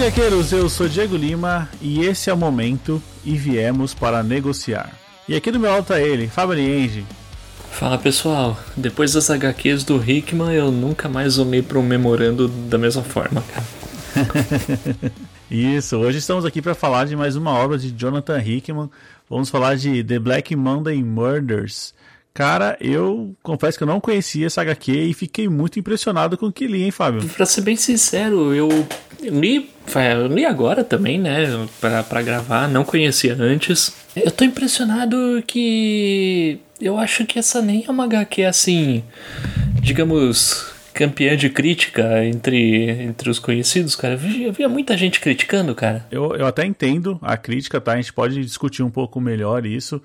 noite, gaqueiros. Eu sou Diego Lima e esse é o momento e viemos para negociar. E aqui do meu lado tá ele, Fábio Enge. Fala pessoal, depois das HQs do Hickman eu nunca mais olhei para um memorando da mesma forma, cara. Isso, hoje estamos aqui para falar de mais uma obra de Jonathan Hickman. Vamos falar de The Black Monday Murders. Cara, eu confesso que eu não conhecia essa HQ e fiquei muito impressionado com o que li, hein, Fábio? Pra ser bem sincero, eu li, eu li agora também, né, pra, pra gravar, não conhecia antes. Eu tô impressionado que eu acho que essa nem é uma HQ assim, digamos, campeã de crítica entre, entre os conhecidos, cara. Eu via, eu via muita gente criticando, cara. Eu, eu até entendo a crítica, tá? A gente pode discutir um pouco melhor isso.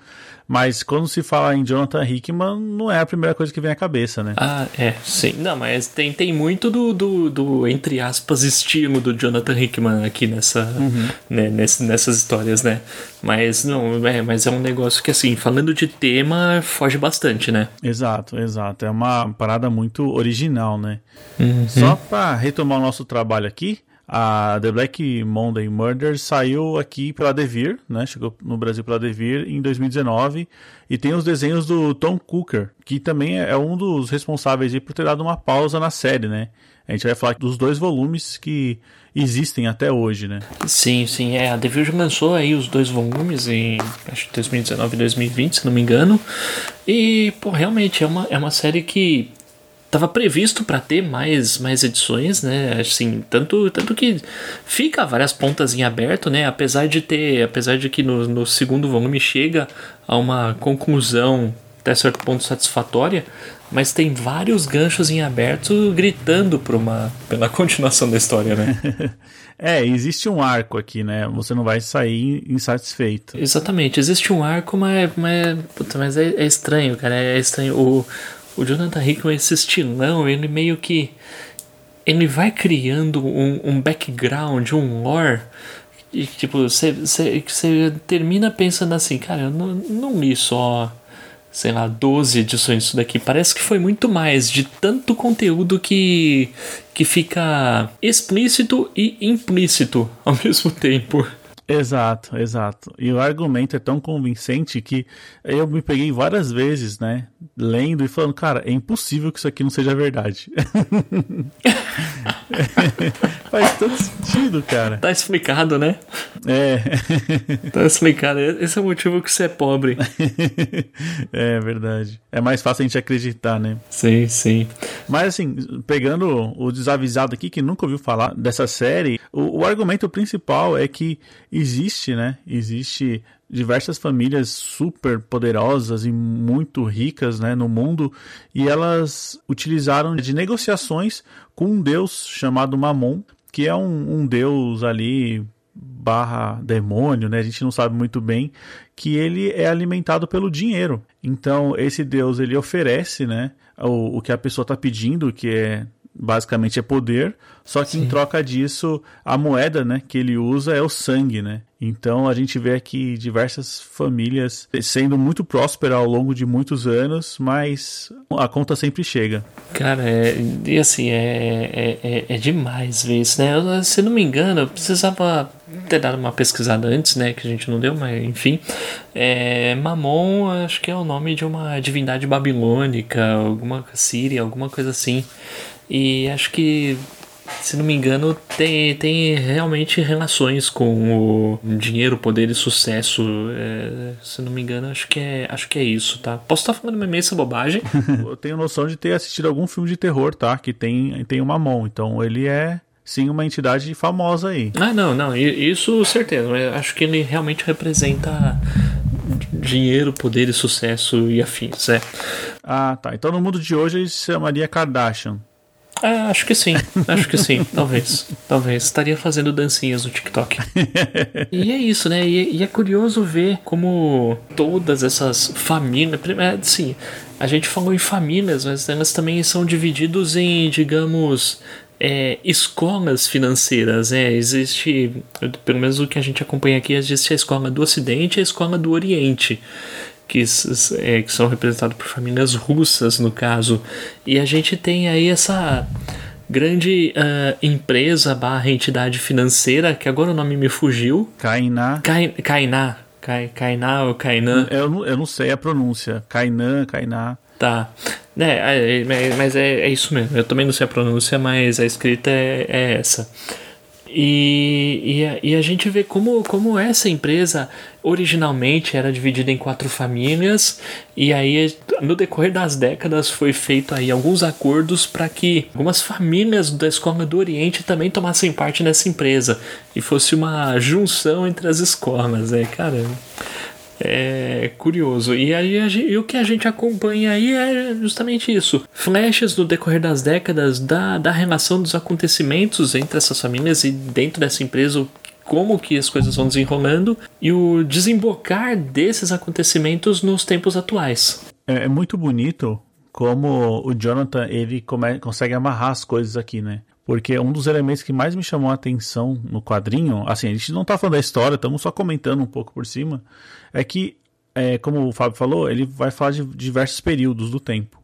Mas quando se fala em Jonathan Hickman, não é a primeira coisa que vem à cabeça, né? Ah, é, sim. Não, mas tem, tem muito do, do, do entre aspas, estilo do Jonathan Hickman aqui nessa, uhum. né, nesse, nessas histórias, né? Mas não, é, mas é um negócio que, assim, falando de tema, foge bastante, né? Exato, exato. É uma parada muito original, né? Uhum. Só para retomar o nosso trabalho aqui, a The Black Monday Murders saiu aqui pela Devir, né? Chegou no Brasil pela Devir em 2019 e tem os desenhos do Tom Cooker, que também é um dos responsáveis por ter dado uma pausa na série, né? A gente vai falar dos dois volumes que existem até hoje, né? Sim, sim. É, a Devir lançou aí os dois volumes em acho que 2019 e 2020, se não me engano. E, pô, realmente é uma, é uma série que Tava previsto para ter mais, mais edições, né? Assim, tanto, tanto que fica várias pontas em aberto, né? Apesar de ter, apesar de que no, no segundo volume chega a uma conclusão até certo ponto satisfatória, mas tem vários ganchos em aberto gritando por uma, pela continuação da história, né? é, existe um arco aqui, né? Você não vai sair insatisfeito. Exatamente, existe um arco, mas, mas, puta, mas é, é estranho, cara. É estranho. O, o Jonathan Hickman, esse estilão, ele meio que. Ele vai criando um, um background, um lore. E, tipo, você termina pensando assim, cara, eu não, não li só, sei lá, 12 edições disso daqui. Parece que foi muito mais, de tanto conteúdo que, que fica explícito e implícito ao mesmo tempo. Exato, exato. E o argumento é tão convincente que eu me peguei várias vezes, né, lendo e falando, cara, é impossível que isso aqui não seja verdade. Faz todo sentido, cara. Tá explicado, né? É. tá explicado. Esse é o motivo que você é pobre. é verdade. É mais fácil a gente acreditar, né? Sim, sim. Mas assim, pegando o desavisado aqui que nunca ouviu falar dessa série, o, o argumento principal é que existe, né? Existe diversas famílias super poderosas e muito ricas né, no mundo e elas utilizaram de negociações com um deus chamado Mamon, que é um, um deus ali barra demônio, né? A gente não sabe muito bem que ele é alimentado pelo dinheiro. Então esse deus ele oferece, né, o, o que a pessoa está pedindo, que é basicamente é poder, só que Sim. em troca disso a moeda, né, que ele usa é o sangue, né? Então a gente vê aqui diversas famílias sendo muito prósperas ao longo de muitos anos, mas a conta sempre chega. Cara, é, e assim, é, é, é, é demais ver isso, né? se não me engano, eu precisava ter dado uma pesquisada antes, né? Que a gente não deu, mas enfim. É, Mamon, acho que é o nome de uma divindade babilônica, alguma síria, alguma coisa assim. E acho que se não me engano, tem, tem realmente relações com o dinheiro, poder e sucesso. É, se não me engano, acho que é, acho que é isso, tá? Posso estar falando uma imensa bobagem. Eu tenho noção de ter assistido algum filme de terror, tá? Que tem, tem uma mão. Então ele é sim uma entidade famosa aí. Ah, não, não, isso certeza. Mas acho que ele realmente representa dinheiro, poder e sucesso e afins, é. Ah, tá. Então no mundo de hoje ele se chamaria Kardashian. É, acho que sim, acho que sim, talvez. Talvez. Estaria fazendo dancinhas no TikTok. e é isso, né? E, e, é curioso ver como todas essas famílias. É, sim, a gente falou em famílias, mas elas também são divididas em, digamos. É, escolas financeiras, é, existe, pelo menos o que a gente acompanha aqui, existe a escola do Ocidente e a escola do Oriente que, é, que são representados por famílias russas, no caso. E a gente tem aí essa grande uh, empresa barra entidade financeira, que agora o nome me fugiu. Kainá. Kainá. Kainá ou Kainan. Eu, não, eu não sei a pronúncia. Kainan, Kainá. Tá. É, é, mas é, é isso mesmo. Eu também não sei a pronúncia, mas a escrita é, é essa. E, e, a, e a gente vê como, como essa empresa originalmente era dividida em quatro famílias e aí no decorrer das décadas foi feito aí alguns acordos para que algumas famílias da escola do Oriente também tomassem parte nessa empresa e fosse uma junção entre as escolas, é, cara é curioso. E aí e o que a gente acompanha aí é justamente isso. Flashes no decorrer das décadas da, da relação dos acontecimentos entre essas famílias e dentro dessa empresa, como que as coisas vão desenrolando e o desembocar desses acontecimentos nos tempos atuais. É, é muito bonito como o Jonathan ele come, consegue amarrar as coisas aqui, né? Porque um dos elementos que mais me chamou a atenção no quadrinho, assim, a gente não tá falando da história, estamos só comentando um pouco por cima, é que, é, como o Fábio falou, ele vai falar de diversos períodos do tempo.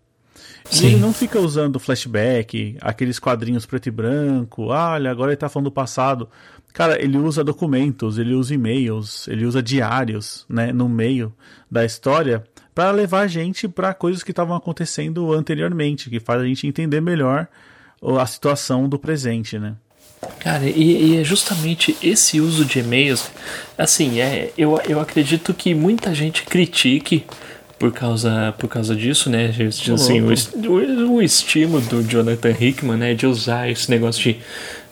Sim. E ele não fica usando flashback, aqueles quadrinhos preto e branco, ah, olha, agora ele tá falando do passado. Cara, ele usa documentos, ele usa e-mails, ele usa diários, né, no meio da história para levar a gente para coisas que estavam acontecendo anteriormente, que faz a gente entender melhor a situação do presente, né? Cara, e, e, é justamente esse uso de e-mails, assim, é, eu, eu acredito que muita gente critique por causa, por causa disso, né? Assim, o, o, o estímulo do Jonathan Hickman, né, de usar esse negócio de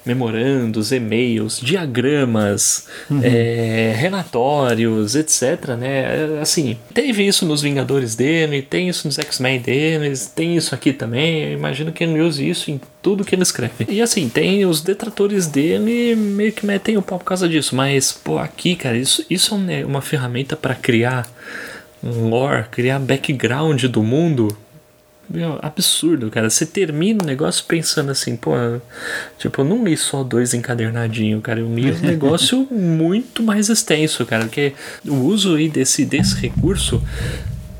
memorandos, e-mails, diagramas, uhum. é, relatórios, etc. Né? Assim, teve isso nos Vingadores dele, tem isso nos X-Men deles, tem isso aqui também. Eu imagino que ele use isso em tudo que ele escreve. E assim, tem os detratores dele meio que metem o pau por causa disso. Mas, pô, aqui, cara, isso, isso é uma ferramenta para criar um lore, criar background do mundo meu, absurdo, cara. Você termina o negócio pensando assim, pô, tipo, eu não li só dois encadernadinhos, cara. Eu li um negócio muito mais extenso, cara. Porque o uso aí desse, desse recurso,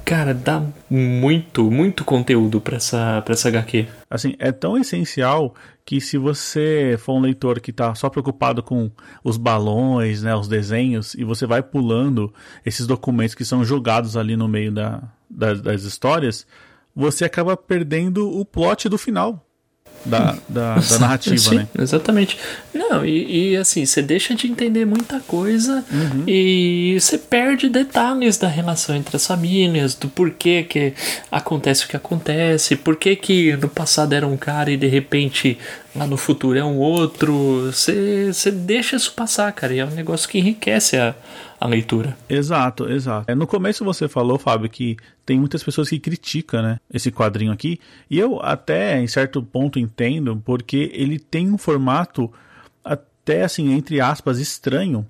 cara, dá muito, muito conteúdo pra essa, pra essa HQ. Assim, é tão essencial que se você for um leitor que tá só preocupado com os balões, né, os desenhos, e você vai pulando esses documentos que são jogados ali no meio da, das, das histórias você acaba perdendo o plot do final da, da, da narrativa, Sim, né? Exatamente. Não, e, e, assim, você deixa de entender muita coisa uhum. e você perde detalhes da relação entre as famílias, do porquê que acontece o que acontece, por que no passado era um cara e de repente lá no futuro é um outro. Você, deixa isso passar, cara, e é um negócio que enriquece a, a leitura. Exato, exato. É, no começo você falou, Fábio, que tem muitas pessoas que criticam, né, esse quadrinho aqui, e eu até em certo ponto entendo, porque ele tem um formato até assim, entre aspas, estranho.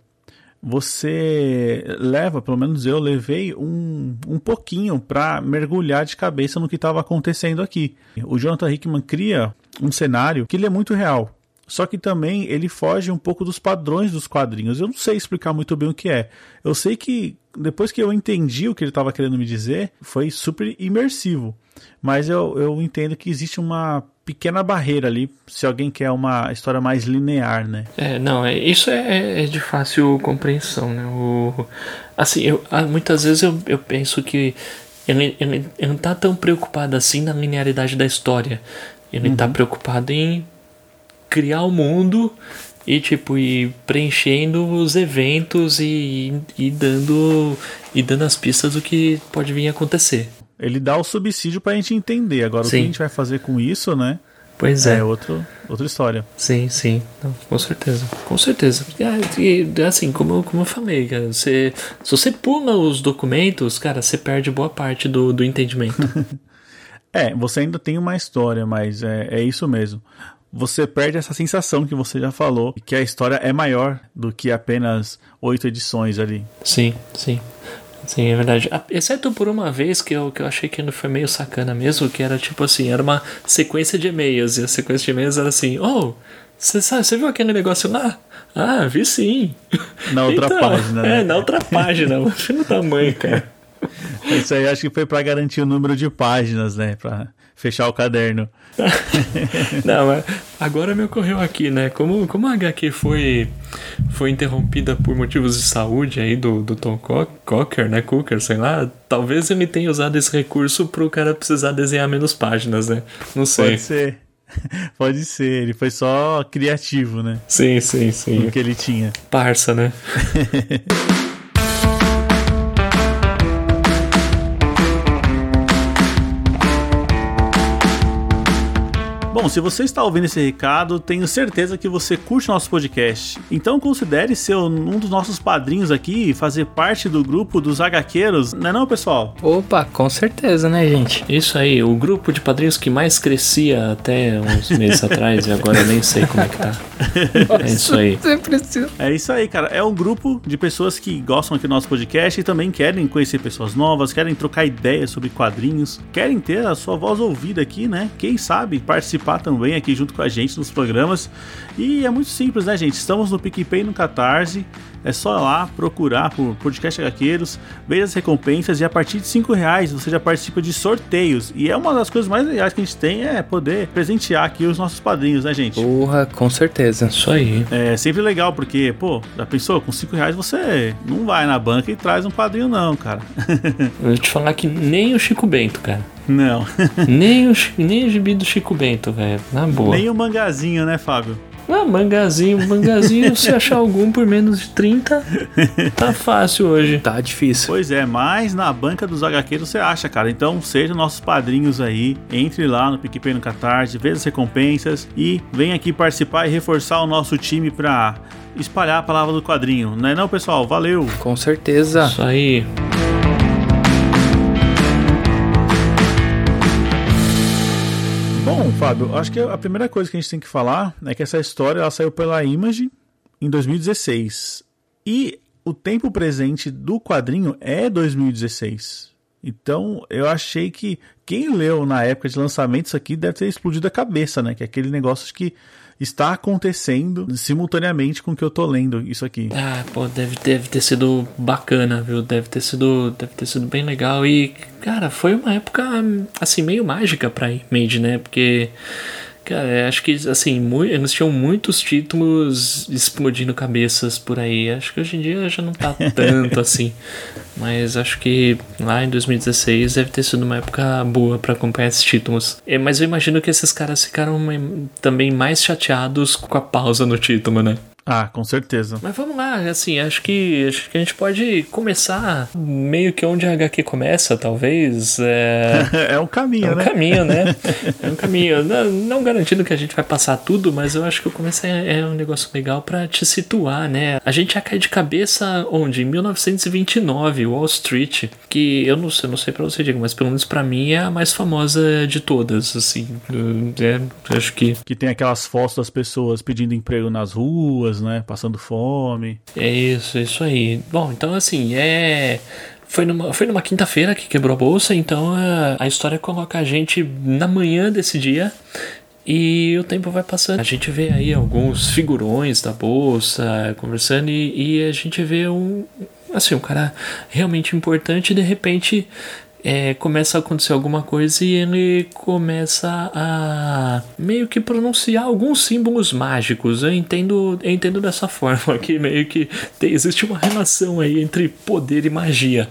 Você leva, pelo menos eu levei um, um pouquinho para mergulhar de cabeça no que estava acontecendo aqui. O Jonathan Hickman cria um cenário que ele é muito real. Só que também ele foge um pouco dos padrões dos quadrinhos. Eu não sei explicar muito bem o que é. Eu sei que depois que eu entendi o que ele estava querendo me dizer, foi super imersivo. Mas eu, eu entendo que existe uma pequena barreira ali, se alguém quer uma história mais linear, né? É, não, é, isso é, é de fácil compreensão, né? O, assim, eu, ah, muitas vezes eu, eu penso que ele, ele, ele não tá tão preocupado assim na linearidade da história. Ele tá uhum. tá preocupado em criar o mundo e tipo ir preenchendo os eventos e, e dando e dando as pistas do que pode vir a acontecer. Ele dá o subsídio para a gente entender. Agora sim. o que a gente vai fazer com isso, né? Pois é. É outro, outra história. Sim, sim. Não, com certeza. Com certeza. E, assim, como, como eu falei, cara, você, se você pula os documentos, cara, você perde boa parte do, do entendimento. é, você ainda tem uma história, mas é, é isso mesmo você perde essa sensação que você já falou, que a história é maior do que apenas oito edições ali. Sim, sim. Sim, é verdade. Exceto por uma vez que eu, que eu achei que não foi meio sacana mesmo, que era tipo assim, era uma sequência de e-mails, e a sequência de e-mails era assim, oh, você viu aquele negócio lá? Ah, vi sim. Na outra então, página, né? É, na outra página, no tamanho, cara. Isso aí acho que foi para garantir o número de páginas, né? Pra fechar o caderno. Não, mas agora me ocorreu aqui, né? Como, como a HQ foi, foi interrompida por motivos de saúde aí do, do Tom Cocker, né? Cooker, sei lá. Talvez ele tenha usado esse recurso pro cara precisar desenhar menos páginas, né? Não sei. Pode ser. Pode ser, ele foi só criativo, né? Sim, sim, sim. O que ele tinha. Parça, né? Bom, se você está ouvindo esse recado, tenho certeza que você curte nosso podcast. Então considere ser um dos nossos padrinhos aqui e fazer parte do grupo dos HQueiros, não é não, pessoal? Opa, com certeza, né, gente? Isso aí, o grupo de padrinhos que mais crescia até uns meses atrás e agora eu nem sei como é que tá. Nossa, é isso aí. É isso aí, cara. É um grupo de pessoas que gostam aqui do nosso podcast e também querem conhecer pessoas novas, querem trocar ideias sobre quadrinhos, querem ter a sua voz ouvida aqui, né? Quem sabe participar participar também aqui junto com a gente nos programas. E é muito simples, né, gente? Estamos no PicPay no Catarse. É só lá procurar por Podcast Gaqueiros, ver as recompensas e a partir de 5 reais você já participa de sorteios. E é uma das coisas mais legais que a gente tem é poder presentear aqui os nossos padrinhos, né, gente? Porra, com certeza. Isso aí. É sempre legal, porque, pô, já pensou? Com 5 reais você não vai na banca e traz um padrinho, não, cara. Vou te falar que nem o Chico Bento, cara. Não. nem, o, nem o gibi do Chico Bento, velho. Na boa. Nem o mangazinho, né, Fábio? Ah, mangazinho, mangazinho, se achar algum por menos de 30, tá fácil hoje. Tá difícil. Pois é, mas na banca dos HQs você acha, cara. Então sejam nossos padrinhos aí, entre lá no PicPay no Catarse, veja as recompensas e vem aqui participar e reforçar o nosso time pra espalhar a palavra do quadrinho. Não é não, pessoal? Valeu! Com certeza. Isso aí. Bom, Fábio, acho que a primeira coisa que a gente tem que falar é que essa história ela saiu pela Image em 2016. E o tempo presente do quadrinho é 2016. Então, eu achei que quem leu na época de lançamento isso aqui deve ter explodido a cabeça, né? Que é aquele negócio que está acontecendo simultaneamente com o que eu tô lendo isso aqui. Ah, pô, deve, deve ter sido bacana, viu? Deve ter sido, deve ter sido bem legal e, cara, foi uma época assim meio mágica para Image, né? Porque Cara, acho que assim, eles tinham muitos títulos explodindo cabeças por aí. Acho que hoje em dia já não tá tanto assim. Mas acho que lá em 2016 deve ter sido uma época boa para acompanhar esses títulos. É, mas eu imagino que esses caras ficaram também mais chateados com a pausa no título, né? Ah, com certeza. Mas vamos lá, assim, acho que, acho que a gente pode começar meio que onde a HQ começa, talvez. É, é um caminho, é um né? caminho, né? É um caminho. Não, não, garantindo que a gente vai passar tudo, mas eu acho que o começo é, é um negócio legal para te situar, né? A gente já cai de cabeça onde? Em 1929, Wall Street, que eu não sei, não sei pra você, Diego, mas pelo menos pra mim é a mais famosa de todas, assim. É, acho que. Que tem aquelas fotos das pessoas pedindo emprego nas ruas né? Passando fome. É isso, é isso aí. Bom, então assim, é. Foi numa, foi numa quinta-feira que quebrou a bolsa, então a, a história coloca a gente na manhã desse dia e o tempo vai passando. A gente vê aí alguns figurões da bolsa conversando e, e a gente vê um, assim, um cara realmente importante e de repente é, começa a acontecer alguma coisa e ele começa a meio que pronunciar alguns símbolos mágicos. Eu entendo, eu entendo dessa forma que meio que tem, existe uma relação aí entre poder e magia.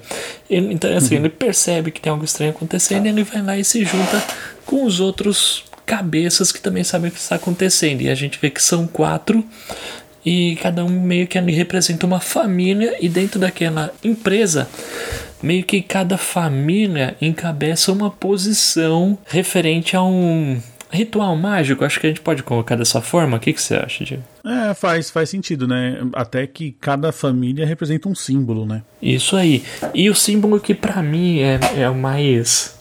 Ele, então, assim, uhum. ele percebe que tem algo estranho acontecendo e ele vai lá e se junta com os outros cabeças que também sabem o que está acontecendo. E a gente vê que são quatro e cada um meio que ali representa uma família e dentro daquela empresa meio que cada família encabeça uma posição referente a um ritual mágico. Acho que a gente pode colocar dessa forma. O que, que você acha, Diego? É, faz, faz sentido, né? Até que cada família representa um símbolo, né? Isso aí. E o símbolo que para mim é, é o mais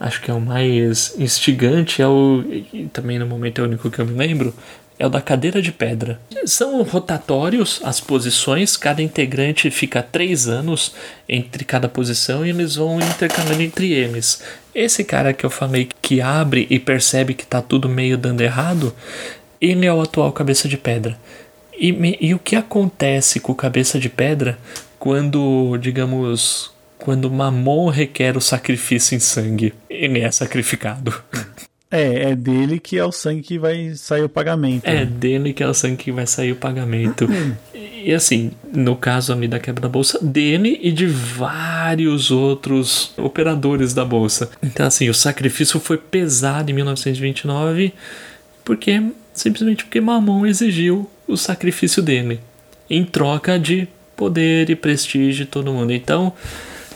acho que é o mais instigante, é o. Também no momento é o único que eu me lembro, é o da cadeira de pedra. São rotatórios as posições, cada integrante fica três anos entre cada posição e eles vão intercalando entre eles. Esse cara que eu falei que abre e percebe que tá tudo meio dando errado, ele é o atual cabeça de pedra. E, e o que acontece com o cabeça de pedra quando, digamos, quando Mamon requer o sacrifício em sangue. ele é sacrificado. É, é dele que é o sangue que vai sair o pagamento. É dele que é o sangue que vai sair o pagamento. E assim, no caso ali da quebra da bolsa, dele e de vários outros operadores da bolsa. Então, assim, o sacrifício foi pesado em 1929, porque simplesmente porque Mamon exigiu o sacrifício dele em troca de poder e prestígio de todo mundo. Então,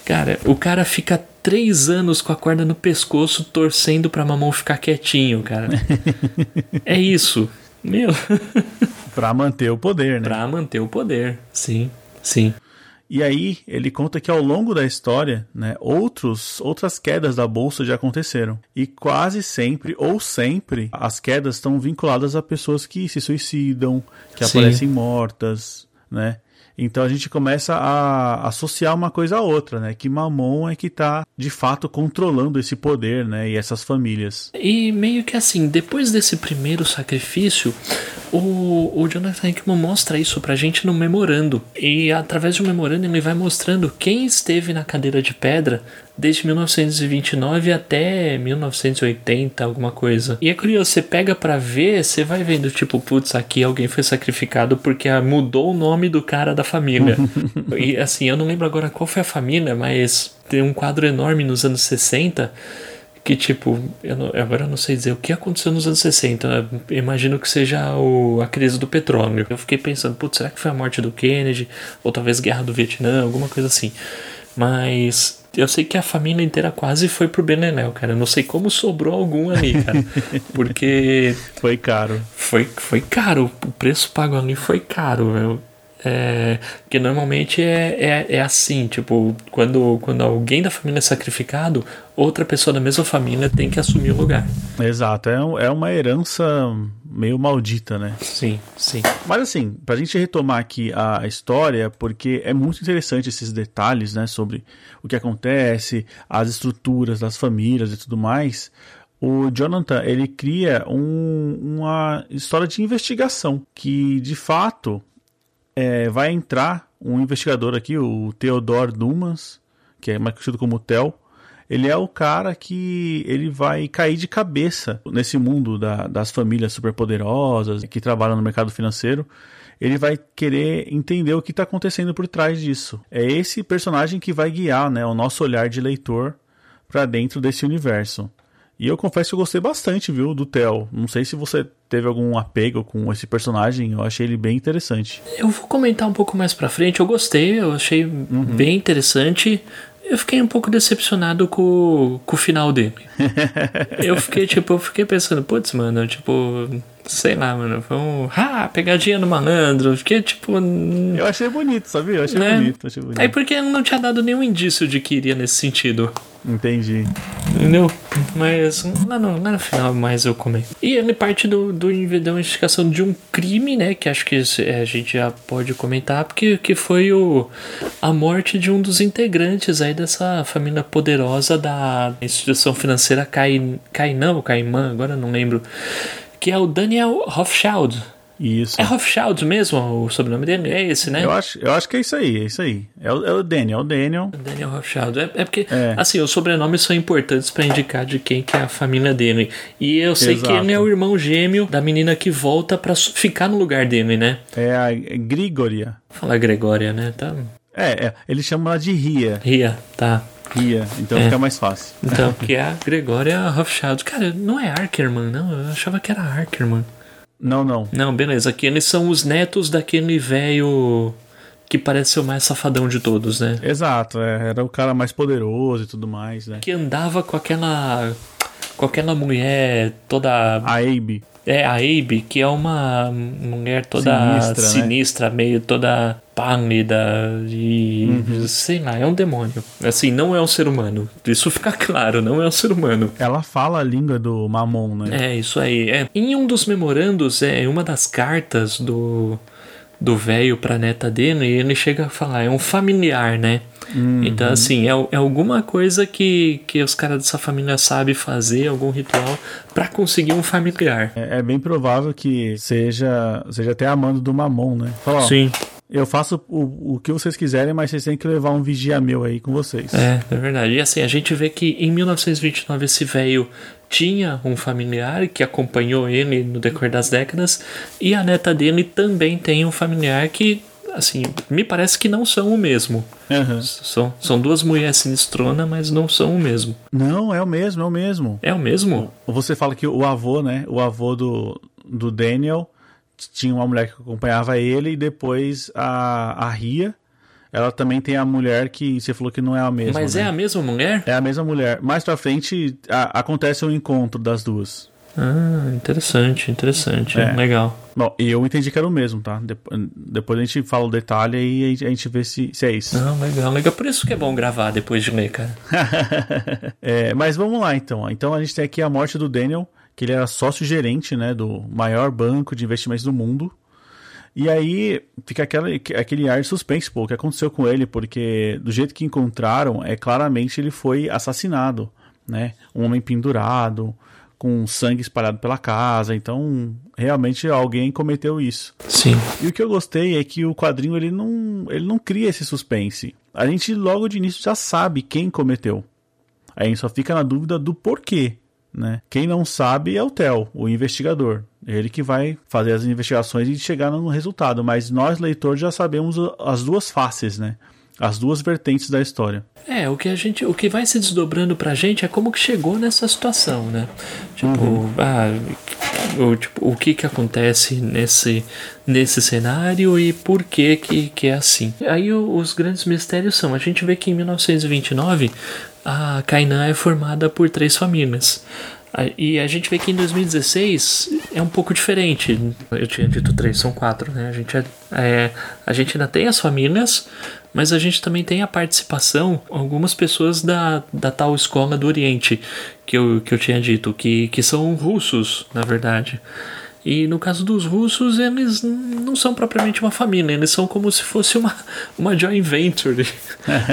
cara, o cara fica três anos com a corda no pescoço torcendo pra Mamon ficar quietinho, cara. é isso. Meu. Pra manter o poder, né? pra manter o poder. Sim, sim. E aí ele conta que ao longo da história, né, outros, outras quedas da bolsa já aconteceram. E quase sempre, ou sempre, as quedas estão vinculadas a pessoas que se suicidam, que Sim. aparecem mortas, né? Então a gente começa a associar uma coisa a outra, né? Que Mamon é que tá de fato controlando esse poder, né? E essas famílias. E meio que assim, depois desse primeiro sacrifício, o, o Jonathan Hickman mostra isso pra gente no memorando. E através um memorando ele vai mostrando quem esteve na cadeira de pedra desde 1929 até 1980, alguma coisa. E é curioso, você pega pra ver, você vai vendo, tipo, putz, aqui alguém foi sacrificado porque mudou o nome do cara da família. e assim, eu não lembro agora qual foi a família, mas tem um quadro enorme nos anos 60 que tipo, eu não- agora eu não sei dizer o que aconteceu nos anos 60. Eu imagino que seja o, a crise do petróleo. Eu fiquei pensando, putz, será que foi a morte do Kennedy? Ou talvez guerra do Vietnã, alguma coisa assim. Mas eu sei que a família inteira quase foi pro Beneléu, cara. Eu não sei como sobrou algum ali, cara. Porque Foi caro. foi, foi caro. O preço pago ali foi caro, meu. É, porque normalmente é, é, é assim, tipo, quando, quando alguém da família é sacrificado, outra pessoa da mesma família tem que assumir o lugar. Exato, é, é uma herança meio maldita, né? Sim, sim. Mas assim, pra gente retomar aqui a história, porque é muito interessante esses detalhes, né, sobre o que acontece, as estruturas das famílias e tudo mais. O Jonathan, ele cria um- uma história de investigação que, de fato, é, vai entrar um investigador aqui, o Theodore Dumans, que é mais conhecido como Tel. Ele é o cara que ele vai cair de cabeça nesse mundo da- das famílias superpoderosas que trabalham no mercado financeiro. Ele vai querer entender o que está acontecendo por trás disso. É esse personagem que vai guiar né, o nosso olhar de leitor para dentro desse universo. E eu confesso que eu gostei bastante, viu, do Theo. Não sei se você teve algum apego com esse personagem, eu achei ele bem interessante. Eu vou comentar um pouco mais pra frente. Eu gostei, eu achei bem interessante. Eu fiquei um pouco decepcionado com, com o final dele. eu fiquei, tipo, eu fiquei pensando, putz, mano, tipo, sei lá, mano, foi um. Ah, pegadinha no malandro. Fiquei, tipo. Eu achei bonito, sabia? Eu achei né? bonito, achei bonito. Aí porque não tinha dado nenhum indício de que iria nesse sentido. Entendi. Entendeu? Mas lá no, lá no final mais eu comento. E ele parte do, do, da investigação de um crime, né? Que acho que é, a gente já pode comentar, porque que foi o, a morte de um dos integrantes aí dessa família poderosa da instituição financeira Cai, Cainã ou Caimã, agora não lembro. Que é o Daniel Rothschild. Isso. É Rothschild mesmo o sobrenome dele? É esse, né? Eu acho, eu acho que é isso aí, é isso aí. É o, é o Daniel, é o Daniel. Daniel Rothschild. É, é porque, É. assim, os sobrenomes são importantes pra indicar de quem que é a família dele. E eu sei Exato. que ele é o irmão gêmeo da menina que volta pra su- ficar no lugar dele, né? É a Grigoria. Fala Gregória, né? Tá. É, é, eles chamam ela de Ria. Ria, tá. Ria, então É. fica mais fácil. Então, que é a Gregória Rothschild. Cara, não é Arkerman, não. Eu achava que era Arkerman. Não, não. Não, beleza. Aqui eles são os netos daquele velho que parece ser o mais safadão de todos, né? Exato, é, era o cara mais poderoso e tudo mais, né? Que andava com aquela. Com aquela mulher toda A Abe. É, a Abe, que é uma mulher toda Sinistra, sinistra, né? meio toda pálida e. Uhum. sei lá, é um demônio. Assim, não é um ser humano. Isso fica claro, não é um ser humano. Ela fala a língua do Mamon, né? É, isso aí. É. Em um dos memorandos, é uma das cartas do do velho pra neta dele, ele chega a falar, é um familiar, né? Então, assim, é, é alguma coisa que, que os caras dessa família sabem fazer, algum ritual, pra conseguir um familiar. É, é bem provável que seja, seja até a mando do Mamon, né? Fala, Sim. Eu faço o, o que vocês quiserem, mas vocês têm que levar um vigia meu aí com vocês. É, é verdade. E assim, a gente vê que em 1929 esse velho tinha um familiar que acompanhou ele no decorrer das décadas, e a neta dele também tem um familiar que assim, me parece que não são o mesmo. Uhum. São, são duas mulheres sinistronas, mas não são o mesmo. Não, é o mesmo, é o mesmo. É o mesmo? Você fala que o avô, né? O avô do, do Daniel tinha uma mulher que acompanhava ele e depois a, a Ria. Ela também tem a mulher que você falou que não é a mesma. Mas né? é a mesma mulher? É a mesma mulher. Mais pra frente a, acontece o um encontro das duas. Ah, interessante, interessante. É. Legal. Bom, e eu entendi que era o mesmo, tá? Depois a gente fala o detalhe e a gente vê se, se é isso. Não, legal, legal. Por isso que é bom gravar depois de ler, cara. é, mas vamos lá então. Então a gente tem aqui a morte do Daniel, que ele era sócio-gerente, né, do maior banco de investimentos do mundo. E aí fica aquele, aquele ar de suspense, pô, o que aconteceu com ele, porque do jeito que encontraram, é claramente ele foi assassinado, né? Um homem pendurado, com sangue espalhado pela casa, então realmente alguém cometeu isso. Sim. E o que eu gostei é que o quadrinho ele não, ele não cria esse suspense. A gente logo de início já sabe quem cometeu. A gente só fica na dúvida do porquê. Né? Quem não sabe é o Theo, o investigador. Ele que vai fazer as investigações e chegar no resultado. Mas nós, leitores, já sabemos as duas faces, né? As duas vertentes da história. É, o que a gente, o que vai se desdobrando pra gente é como que chegou nessa situação, né? Tipo, uhum. ah, o, tipo, o que que acontece nesse, nesse cenário e por que que, que é assim. Aí o, os grandes mistérios são, a gente vê que em 1929 a Kainan é formada por três famílias. E a gente vê que em 2016 é um pouco diferente. Eu tinha dito três, são quatro, né? A gente, é, é, a gente ainda tem as famílias, mas a gente também tem a participação, algumas pessoas da, da tal escola do Oriente, que eu, que eu tinha dito, que, que são russos, na verdade. E no caso dos russos, eles não são propriamente uma família, eles são como se fosse uma, uma joint venture de,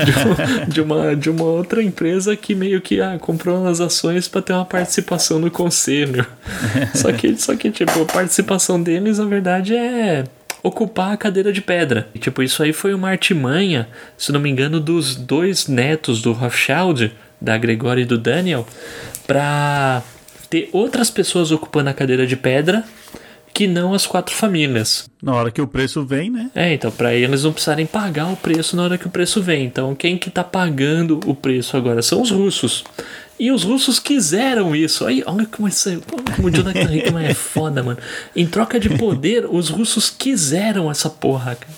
de, uma, de uma outra empresa que meio que ah, comprou as ações para ter uma participação no conselho. só que, só que, tipo, a participação deles, na verdade, é ocupar a cadeira de pedra. E, tipo, isso aí foi uma artimanha, se não me engano, dos dois netos do Rothschild, da Gregory e do Daniel, para ter outras pessoas ocupando a cadeira de pedra que não as quatro famílias. Na hora que o preço vem, né? É, então para eles não precisarem pagar o preço na hora que o preço vem. Então quem que tá pagando o preço agora são os russos. E os russos quiseram isso. Aí, olha como, isso, como o Jonathan Hickman é foda, mano. Em troca de poder, os russos quiseram essa porra, cara.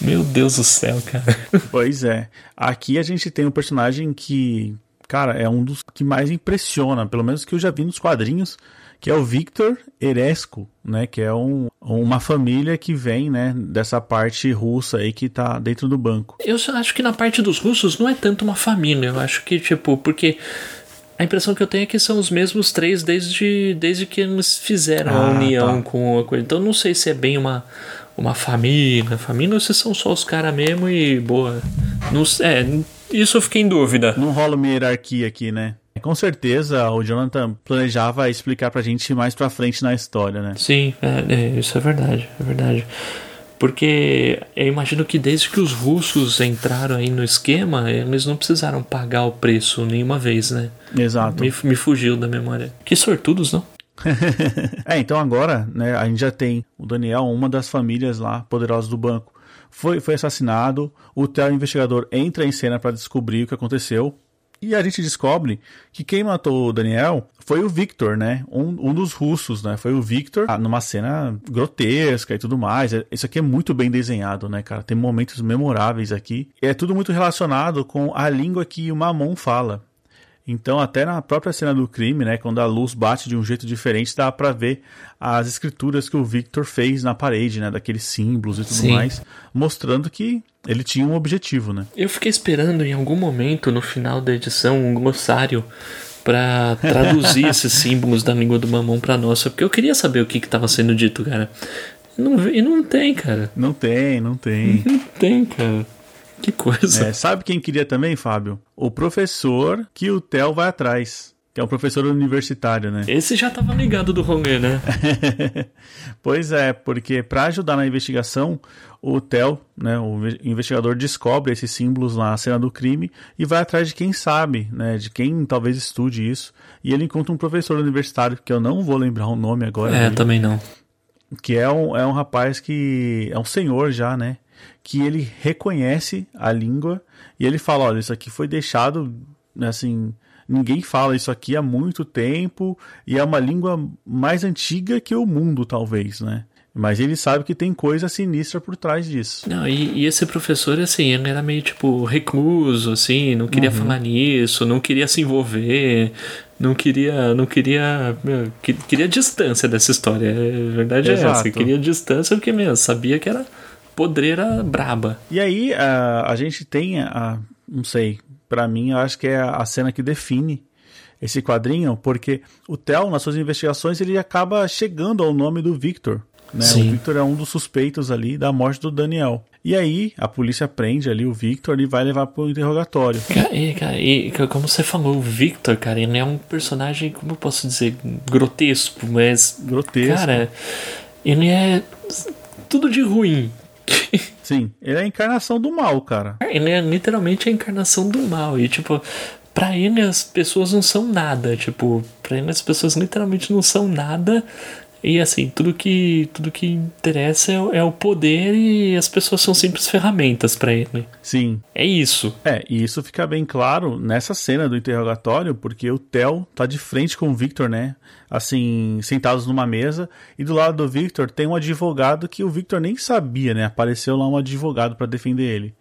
Meu Deus do céu, cara. Pois é. Aqui a gente tem um personagem que, cara, é um dos que mais impressiona, pelo menos que eu já vi nos quadrinhos que é o Victor Eresco, né, que é um, uma família que vem, né, dessa parte russa aí que tá dentro do banco. Eu acho que na parte dos russos não é tanto uma família, eu acho que, tipo, porque a impressão que eu tenho é que são os mesmos três desde, desde que eles fizeram ah, a união tá. com a coisa. Então não sei se é bem uma, uma família, família ou se são só os caras mesmo e boa. Não, é, isso eu fiquei em dúvida. Não rola uma hierarquia aqui, né? Com certeza o Jonathan planejava explicar pra gente mais pra frente na história, né? Sim, é, é, isso é verdade, é verdade. Porque eu imagino que desde que os russos entraram aí no esquema, eles não precisaram pagar o preço nenhuma vez, né? Exato. Me, me fugiu da memória. Que sortudos, não? é, então agora, né, a gente já tem o Daniel, uma das famílias lá poderosas do banco. Foi, foi assassinado, o Theo investigador entra em cena para descobrir o que aconteceu. E a gente descobre que quem matou o Daniel foi o Victor, né? Um, um dos russos, né? Foi o Victor, ah, numa cena grotesca e tudo mais. É, isso aqui é muito bem desenhado, né, cara? Tem momentos memoráveis aqui. É tudo muito relacionado com a língua que o Mamon fala. Então, até na própria cena do crime, né, quando a luz bate de um jeito diferente, dá para ver as escrituras que o Victor fez na parede, né, daqueles símbolos e tudo Sim. mais, mostrando que ele tinha um objetivo, né? Eu fiquei esperando em algum momento no final da edição um glossário para traduzir esses símbolos da língua do mamão para nossa, porque eu queria saber o que estava sendo dito, cara. Não, e não tem, cara. Não tem, não tem. Não tem, cara. Que coisa. É, sabe quem queria também, Fábio? O professor que o Theo vai atrás. que é um professor universitário, né? Esse já tava ligado do rolê, né? pois é, porque para ajudar na investigação, o Theo, né, o investigador descobre esses símbolos na cena do crime e vai atrás de quem sabe, né, de quem talvez estude isso. E ele encontra um professor universitário, que eu não vou lembrar o nome agora. É, também não. Que é um, é um rapaz que é um senhor já, né? Que ele reconhece a língua e ele fala, olha, isso aqui foi deixado, assim, Ninguém fala isso aqui há muito tempo e é uma língua mais antiga que o mundo, talvez, né? Mas ele sabe que tem coisa sinistra por trás disso. Não, e, e esse professor, assim, ele era meio tipo recluso, assim, não queria uhum. falar nisso, não queria se envolver, não queria. não queria. Meu, queria distância dessa história. A verdade Exato. é essa. Queria distância porque mesmo sabia que era podreira braba. E aí a, a gente tem a. não sei, para mim, eu acho que é a cena que define esse quadrinho, porque o Theo, nas suas investigações, ele acaba chegando ao nome do Victor. Né? O Victor é um dos suspeitos ali da morte do Daniel. E aí, a polícia prende ali o Victor e vai levar pro interrogatório. E, cara, e como você falou, o Victor, cara, ele é um personagem, como eu posso dizer, grotesco, mas. Grotesco. Cara, ele é tudo de ruim. Sim, ele é a encarnação do mal, cara. Ele é literalmente a encarnação do mal. E, tipo, pra ele as pessoas não são nada. Tipo, pra ele as pessoas literalmente não são nada. E assim, tudo que tudo que interessa é, é o poder e as pessoas são simples ferramentas para ele. Sim. É isso. É, e isso fica bem claro nessa cena do interrogatório, porque o Theo tá de frente com o Victor, né? Assim, sentados numa mesa, e do lado do Victor tem um advogado que o Victor nem sabia, né? Apareceu lá um advogado para defender ele.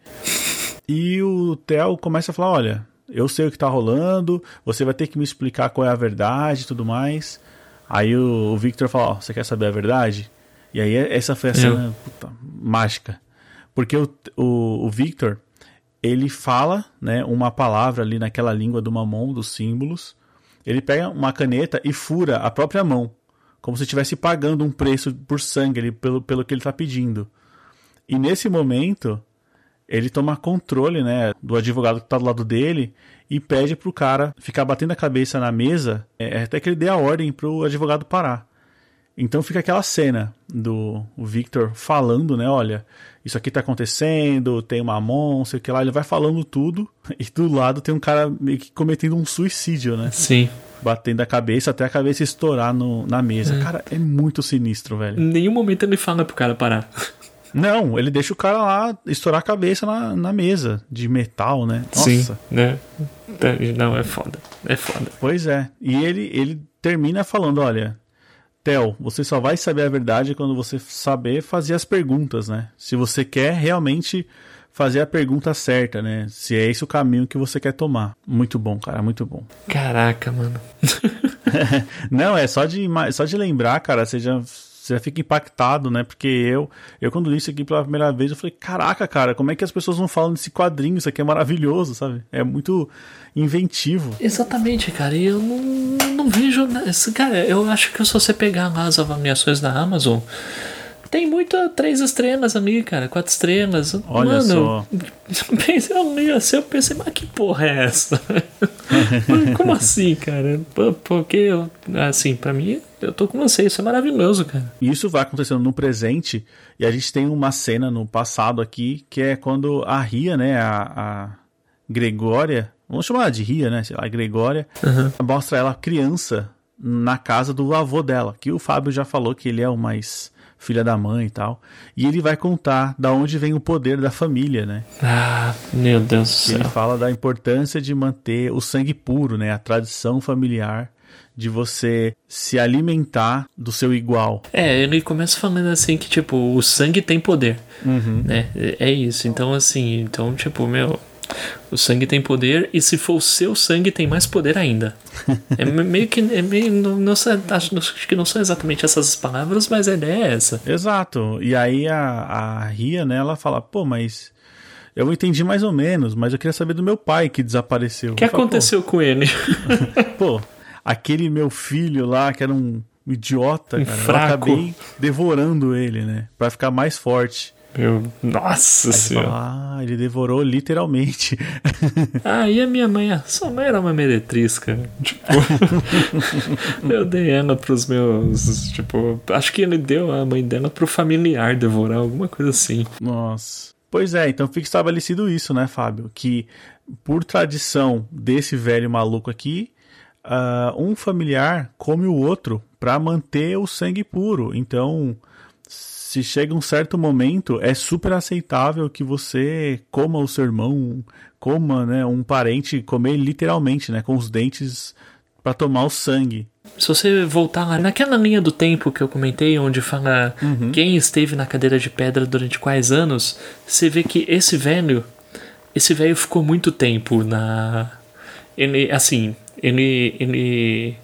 E o Theo começa a falar: olha, eu sei o que tá rolando, você vai ter que me explicar qual é a verdade e tudo mais. Aí o, o Victor fala, ó, você quer saber a verdade? E aí essa foi a cena puta, mágica. Porque o, o, o, Victor, ele fala né, uma palavra ali naquela língua do mamon, dos símbolos. Ele pega uma caneta e fura a própria mão. Como se estivesse pagando um preço por sangue ali, pelo, pelo que ele está pedindo. E nesse momento, ele toma controle, né, do advogado que tá do lado dele e pede pro cara ficar batendo a cabeça na mesa é, até que ele dê a ordem pro advogado parar. Então fica aquela cena do Victor falando, né, olha, isso aqui tá acontecendo, tem uma mão, sei o que lá, ele vai falando tudo e do lado tem um cara meio que cometendo um suicídio, né? Sim. Batendo a cabeça até a cabeça estourar no, na mesa. É. Cara, é muito sinistro, velho. Em nenhum momento ele fala pro cara parar. Não, ele deixa o cara lá estourar a cabeça na, na mesa de metal, né? Nossa. Sim, né? Não, é foda. É foda. Pois é. E ele, ele termina falando: olha, Theo, você só vai saber a verdade quando você saber fazer as perguntas, né? Se você quer realmente fazer a pergunta certa, né? Se é esse o caminho que você quer tomar. Muito bom, cara, muito bom. Caraca, mano. Não, é só de, só de lembrar, cara, você já você fica impactado, né? Porque eu, eu quando li isso aqui pela primeira vez, eu falei, caraca, cara, como é que as pessoas não falam desse quadrinho? Isso aqui é maravilhoso, sabe? É muito inventivo. Exatamente, cara. E eu não, não vejo. Cara, eu acho que se você pegar lá as avaliações da Amazon, tem muito três estrelas ali, cara, quatro estrelas. Olha Mano, só. Pensei, eu li assim, eu pensei, mas que porra é essa? Como assim, cara? Porque, assim, para mim, eu tô com você, isso é maravilhoso, cara. Isso vai acontecendo no presente, e a gente tem uma cena no passado aqui, que é quando a Ria, né, a, a Gregória, vamos chamar ela de Ria, né, sei lá, a Gregória, uhum. mostra ela criança na casa do avô dela, que o Fábio já falou que ele é o mais filha da mãe e tal. E ele vai contar da onde vem o poder da família, né? Ah, meu Deus do céu. Ele fala da importância de manter o sangue puro, né? A tradição familiar de você se alimentar do seu igual. É, ele começa falando assim que, tipo, o sangue tem poder, uhum. né? É isso. Então, assim, então, tipo, meu, o sangue tem poder e se for o seu sangue tem mais poder ainda. é meio que é meio não, sei, acho, acho, que não são exatamente essas palavras, mas a ideia é essa. Exato. E aí a, a Ria, né, ela fala: "Pô, mas eu entendi mais ou menos, mas eu queria saber do meu pai que desapareceu". O que aconteceu com ele? Pô, aquele meu filho lá que era um idiota, cara, fraco. eu acabei devorando ele, né, para ficar mais forte. Meu, nossa Aí senhora. fala, ah, ele devorou literalmente. Ah, e a minha mãe? A sua mãe era uma meretriz, cara. Tipo, eu dei ela pros meus. Tipo, acho que ele deu a mãe dela pro familiar devorar, alguma coisa assim. Nossa. Pois é, então fica estabelecido isso, né, Fábio? Que por tradição desse velho maluco aqui, ah, um familiar come o outro para manter o sangue puro. Então, se chega um certo momento, é super aceitável que você coma o seu irmão, coma, né, um parente, comer literalmente, né, com os dentes para tomar o sangue. Se você voltar lá naquela linha do tempo que eu comentei, onde fala quem esteve na cadeira de pedra durante quais anos, você vê que esse velho, esse velho ficou muito tempo na. Ele, assim, ele. ele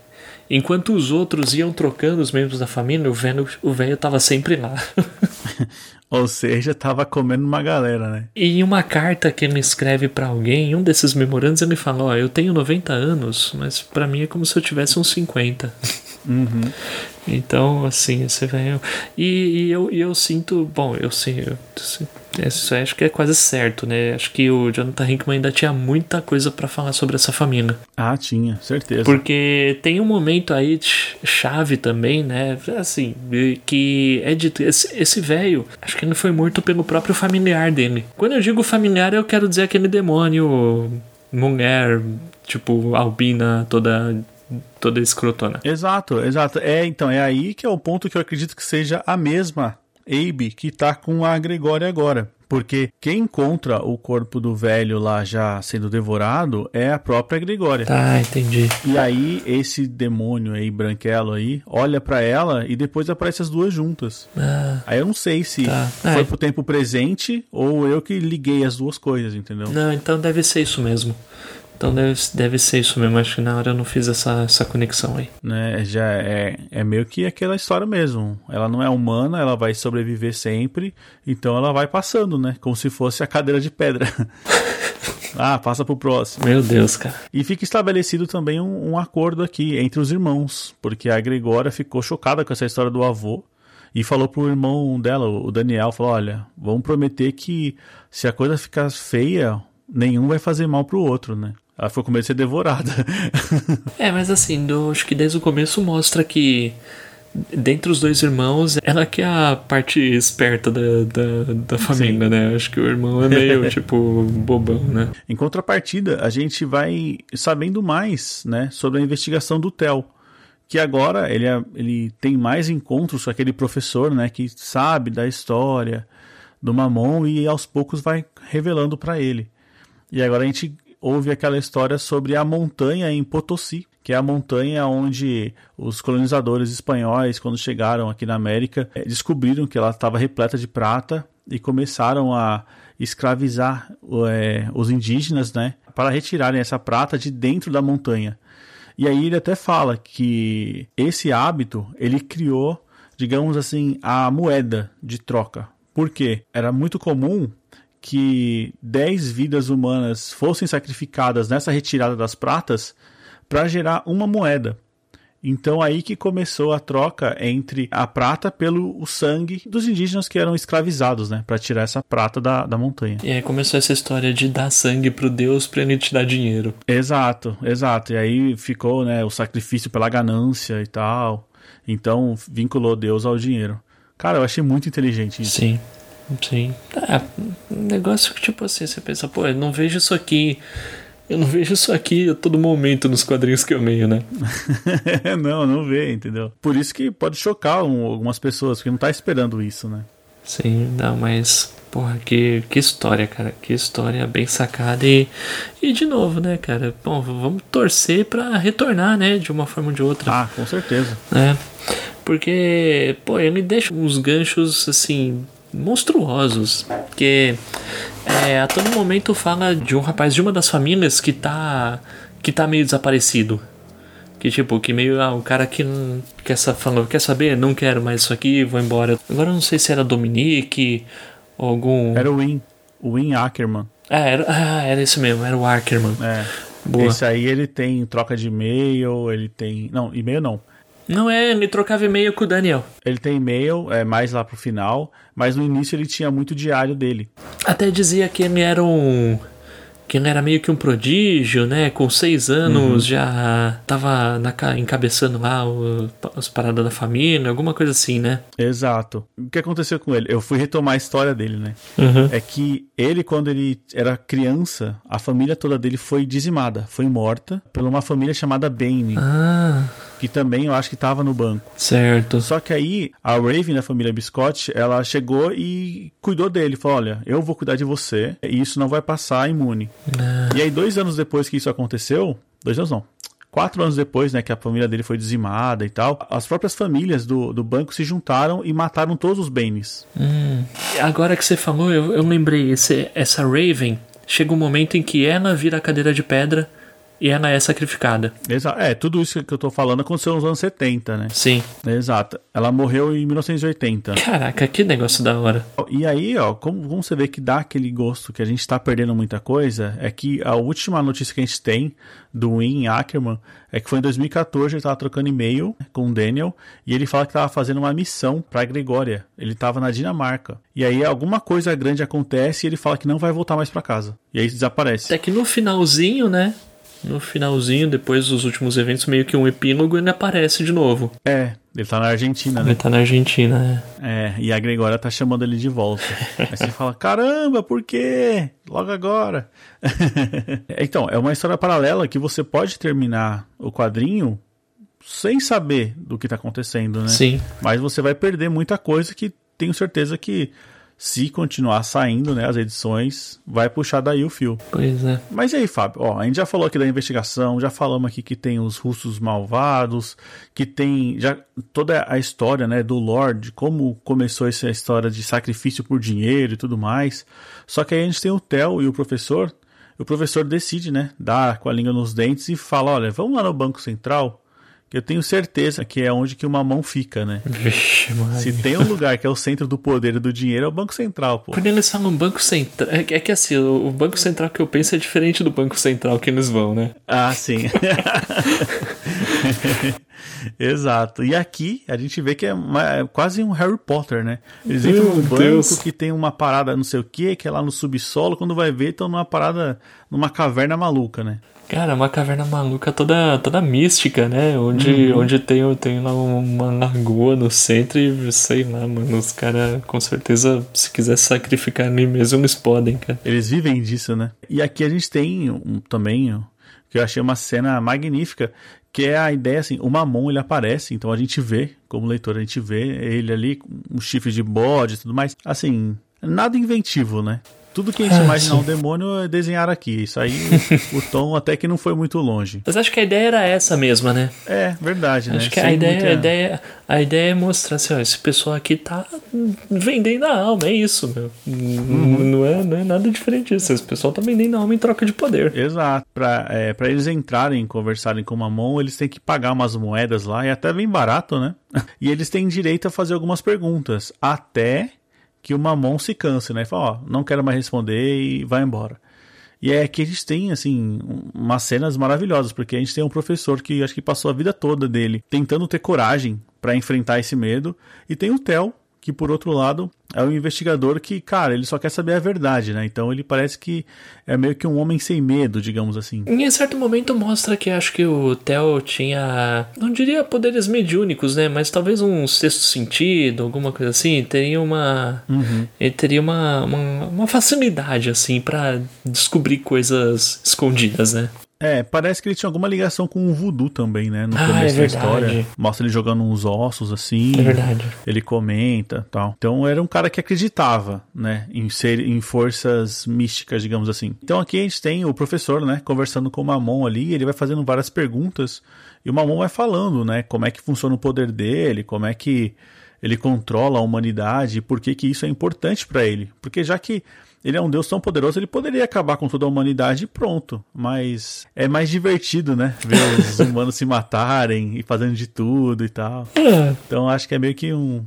enquanto os outros iam trocando os membros da família, o velho, o velho tava sempre lá. Ou seja, tava comendo uma galera, né? E em uma carta que ele escreve pra alguém, em um desses memorandos, ele fala: Ó, eu tenho 90 anos, mas pra mim é como se eu tivesse uns 50. Uhum. Então, assim, você vai. E, e eu, e eu sinto. Bom, eu sei. Eu, isso acho que é quase certo, né? Acho que o Jonathan Hickman ainda tinha muita coisa pra falar sobre essa família. Ah, tinha, certeza. Porque tem um momento aí ch- chave também, né? Assim, que é dito. Esse esse velho, acho que ele foi morto pelo próprio familiar dele. Quando eu digo familiar, eu quero dizer aquele demônio, mulher, tipo, albina, toda. toda escrotona. Exato, exato. É, então, é aí que é o ponto que eu acredito que seja a mesma Abe que tá com a Gregória agora. Porque quem encontra o corpo do velho lá já sendo devorado é a própria Gregória. Tá, entendi. E aí, esse demônio aí, branquelo aí, olha pra ela e depois aparece as duas juntas. Ah, Aí eu não sei se Tá. foi É. pro tempo presente ou eu que liguei as duas coisas, entendeu? não, então deve ser isso mesmo. Então deve, deve ser isso mesmo. Acho que na hora eu não fiz essa, essa conexão aí. né, já é, é meio que aquela história mesmo. Ela não é humana, ela vai sobreviver sempre, então ela vai passando, né? Como se fosse a cadeira de pedra. ah, passa pro próximo. Meu Deus, cara. E fica estabelecido também um, um acordo aqui entre os irmãos, porque a Gregória ficou chocada com essa história do avô e falou pro irmão dela, o Daniel, falou: "Olha, vamos prometer que se a coisa ficar feia, nenhum vai fazer mal pro outro, né?" Ela ficou com medo de ser devorada. É, mas assim, eu acho que desde o começo mostra que dentre os dois irmãos, ela que é a parte esperta da, da, da família, né? Acho que o irmão é meio, tipo, bobão, né? Em contrapartida, a gente vai sabendo mais né, sobre a investigação do Theo. Que agora ele, é- ele tem mais encontros com aquele professor né, que sabe da história do Mamon e aos poucos vai revelando para ele. E agora a gente ouve aquela história sobre a montanha em Potosí, que é a montanha onde os colonizadores espanhóis, quando chegaram aqui na América, eh, descobriram que ela estava repleta de prata e começaram a escravizar eh, os indígenas, né, para retirarem essa prata de dentro da montanha. E aí ele até fala que esse hábito ele criou, digamos assim, a moeda de troca. Por quê? Era muito comum que 10 vidas humanas fossem sacrificadas nessa retirada das pratas para gerar uma moeda. Então aí que começou a troca entre a prata pelo o sangue dos indígenas que eram escravizados, né, para tirar essa prata da, da montanha. E aí começou essa história de dar sangue pro Deus pra ele te dar dinheiro. Exato, exato. E aí ficou, né, o sacrifício pela ganância e tal. Então vinculou Deus ao dinheiro. Cara, eu achei muito inteligente isso. Sim, sim. Ah, um negócio que, tipo assim, você pensa, pô, eu não vejo isso aqui. Eu não vejo isso aqui a todo momento nos quadrinhos que eu leio, né? não, não vê, entendeu? Por isso que pode chocar um- algumas pessoas, porque não tá esperando isso, né? Sim, não, mas. Porra, que, que história, cara. Que história bem sacada. E, e de novo, né, cara? Bom, vamos torcer pra retornar, né? De uma forma ou de outra. Ah, com certeza. né? Porque, pô, ele deixa uns ganchos assim monstruosos, porque é, a todo momento fala de um rapaz de uma das famílias que tá que tá meio desaparecido. Que tipo, que meio, ah, o cara que quer, falou, quer saber? Não quero mais isso aqui, vou embora. Agora eu não sei se era Dominique ou algum. Era o Win, o Win Ackerman. Ah, era, ah, era esse mesmo, era o Ackerman. É. Boa. Esse aí ele tem troca de e-mail, ele tem. Não, e-mail não. Não é, ele trocava e-mail com o Daniel. Ele tem e-mail, é mais lá pro final, mas no início ele tinha muito diário dele. Até dizia que ele era um que ele era meio que um prodígio, né? Com seis anos uhum. já tava na, encabeçando lá o, as paradas da família, alguma coisa assim, né? Exato. O que aconteceu com ele? Eu fui retomar a história dele, né? Uhum. É que ele, quando ele era criança, a família toda dele foi dizimada, foi morta por uma família chamada Bane. Ah que também eu acho que estava no banco. Certo. Só que aí a Raven da família Biscotti, ela chegou e cuidou dele, falou: "Olha, eu vou cuidar de você e isso não vai passar imune". Ah. E aí dois anos depois que isso aconteceu, dois anos não, quatro anos depois, né, que a família dele foi dizimada e tal, as próprias famílias do, do banco se juntaram e mataram todos os Banes. Hum. Agora que você falou, eu, eu lembrei, esse, essa Raven, chega um momento em que ela vira a cadeira de pedra e ela é sacrificada. Exato. É, tudo isso que eu tô falando aconteceu nos anos 70, né? Sim. Exato. Ela morreu em 1980. Caraca, que negócio da hora. E aí, ó, como, como você vê que dá aquele gosto que a gente tá perdendo muita coisa, é que a última notícia que a gente tem do Win Ackerman é que foi em 2014, ele tava trocando e-mail com o Daniel e ele fala que tava fazendo uma missão pra Gregória. Ele tava na Dinamarca. E aí alguma coisa grande acontece e ele fala que não vai voltar mais para casa. E aí desaparece. Até que no finalzinho, né? No finalzinho, depois dos últimos eventos, meio que um epílogo, ele aparece de novo. É, ele tá na Argentina, né? Ele tá na Argentina, é. É, e a Gregória tá chamando ele de volta. Aí você fala, caramba, por quê? Logo agora. então, é uma história paralela que você pode terminar o quadrinho sem saber do que tá acontecendo, né? Sim. Mas você vai perder muita coisa que tenho certeza que se continuar saindo, né, as edições, vai puxar daí o fio. Pois é. Mas e aí, Fábio? Ó, a gente já falou aqui da investigação, já falamos aqui que tem os russos malvados, que tem já toda a história, né, do Lord, como começou essa história de sacrifício por dinheiro e tudo mais. Só que aí a gente tem o Theo e o professor. O professor decide, né, dar com a língua nos dentes e fala: olha, vamos lá no Banco Central eu tenho certeza que é onde que uma mão fica, né? Vixe, mano. Se tem um lugar que é o centro do poder e do dinheiro, é o Banco Central, pô. Quando eles falam Banco Central. É, é que assim, o Banco Central que eu penso é diferente do Banco Central que eles vão, né? Ah, sim. Exato. E aqui a gente vê que é, uma, é, quase um Harry Potter, né? Eles entram num banco Deus. que tem uma parada não sei o que, que é lá no subsolo, quando vai ver, estão numa parada, numa caverna maluca, né? Cara, uma caverna maluca toda, toda mística, né? Onde, uhum. onde tem, tem lá uma lagoa no centro e sei lá, mano. Os caras, com certeza, se quiser sacrificar ali mesmo, eles podem, cara. Eles vivem disso, né? E aqui a gente tem um, também, que eu achei uma cena magnífica, que é a ideia assim, o Mamon ele aparece, então a gente vê, como leitor, a gente vê ele ali com um chifre de bode e tudo mais. Assim, nada inventivo, né? Tudo que a gente ah, imaginar sim. um demônio é desenhar aqui. Isso aí, o tom até que não foi muito longe. Mas acho que a ideia era essa mesma, né? É, verdade, acho né? Acho que a ideia, muita... a, ideia, a ideia é mostrar assim, ó, esse pessoal aqui tá vendendo a alma, é isso, meu. Uhum. Não, é, não é nada diferente disso. Esse pessoal tá vendendo a alma em troca de poder. Exato. Pra, é, pra eles entrarem e conversarem com o Mamon, eles têm que pagar umas moedas lá, e até bem barato, né? E eles têm direito a fazer algumas perguntas. Até que o Mamon se canse, né? E fala, ó, não quero mais responder e vai embora. E é que a gente tem, assim, umas cenas maravilhosas, porque a gente tem um professor que acho que passou a vida toda dele tentando ter coragem para enfrentar esse medo, e tem o Theo, que por outro lado é um investigador que, cara, ele só quer saber a verdade, né? Então ele parece que é meio que um homem sem medo, digamos assim. Em certo momento mostra que acho que o Theo tinha, não diria poderes mediúnicos, né? Mas talvez um sexto sentido, alguma coisa assim. Teria uma. Uhum. Ele teria uma, uma, uma facilidade, assim, para descobrir coisas escondidas, né? É, parece que ele tinha alguma ligação com o voodoo também, né? No ah, começo é da história. Mostra ele jogando uns ossos assim. É verdade. Ele comenta tal. Então era um cara que acreditava, né? Em ser em forças místicas, digamos assim. Então aqui a gente tem o professor, né? Conversando com o Mamon ali. Ele vai fazendo várias perguntas. E o Mamon vai falando, né? Como é que funciona o poder dele, como é que ele controla a humanidade, por que, que isso é importante para ele. Porque já que ele é um Deus tão poderoso, ele poderia acabar com toda a humanidade e pronto. Mas é mais divertido, né? Ver os humanos se matarem e fazendo de tudo e tal. É. Então acho que é meio que um,